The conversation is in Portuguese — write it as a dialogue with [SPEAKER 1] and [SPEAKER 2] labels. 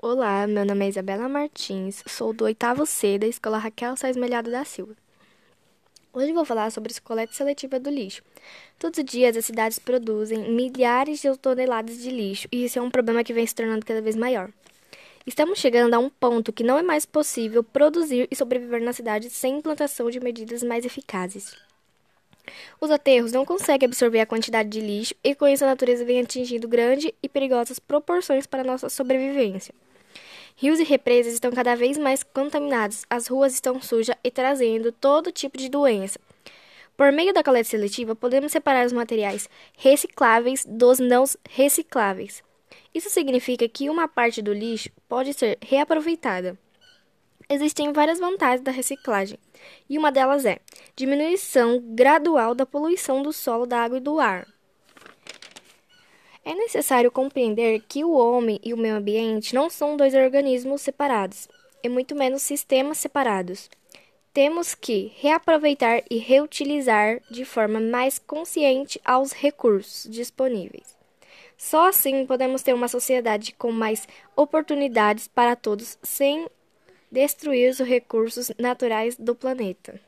[SPEAKER 1] Olá, meu nome é Isabela Martins, sou do oitavo C da Escola Raquel Sais Melhado da Silva. Hoje vou falar sobre a coleta seletiva do lixo. Todos os dias as cidades produzem milhares de toneladas de lixo e isso é um problema que vem se tornando cada vez maior. Estamos chegando a um ponto que não é mais possível produzir e sobreviver na cidade sem implantação de medidas mais eficazes. Os aterros não conseguem absorver a quantidade de lixo e com isso a natureza vem atingindo grandes e perigosas proporções para nossa sobrevivência. Rios e represas estão cada vez mais contaminados, as ruas estão sujas e trazendo todo tipo de doença. Por meio da coleta seletiva, podemos separar os materiais recicláveis dos não recicláveis. Isso significa que uma parte do lixo pode ser reaproveitada. Existem várias vantagens da reciclagem, e uma delas é diminuição gradual da poluição do solo, da água e do ar. É necessário compreender que o homem e o meio ambiente não são dois organismos separados, e muito menos sistemas separados. Temos que reaproveitar e reutilizar de forma mais consciente aos recursos disponíveis. Só assim podemos ter uma sociedade com mais oportunidades para todos, sem destruir os recursos naturais do planeta.